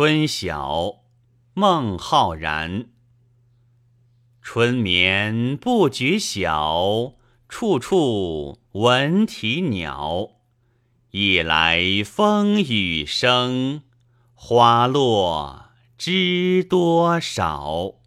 春晓孟浩然。春眠不觉晓处处闻啼鸟。夜来风雨声花落知多少。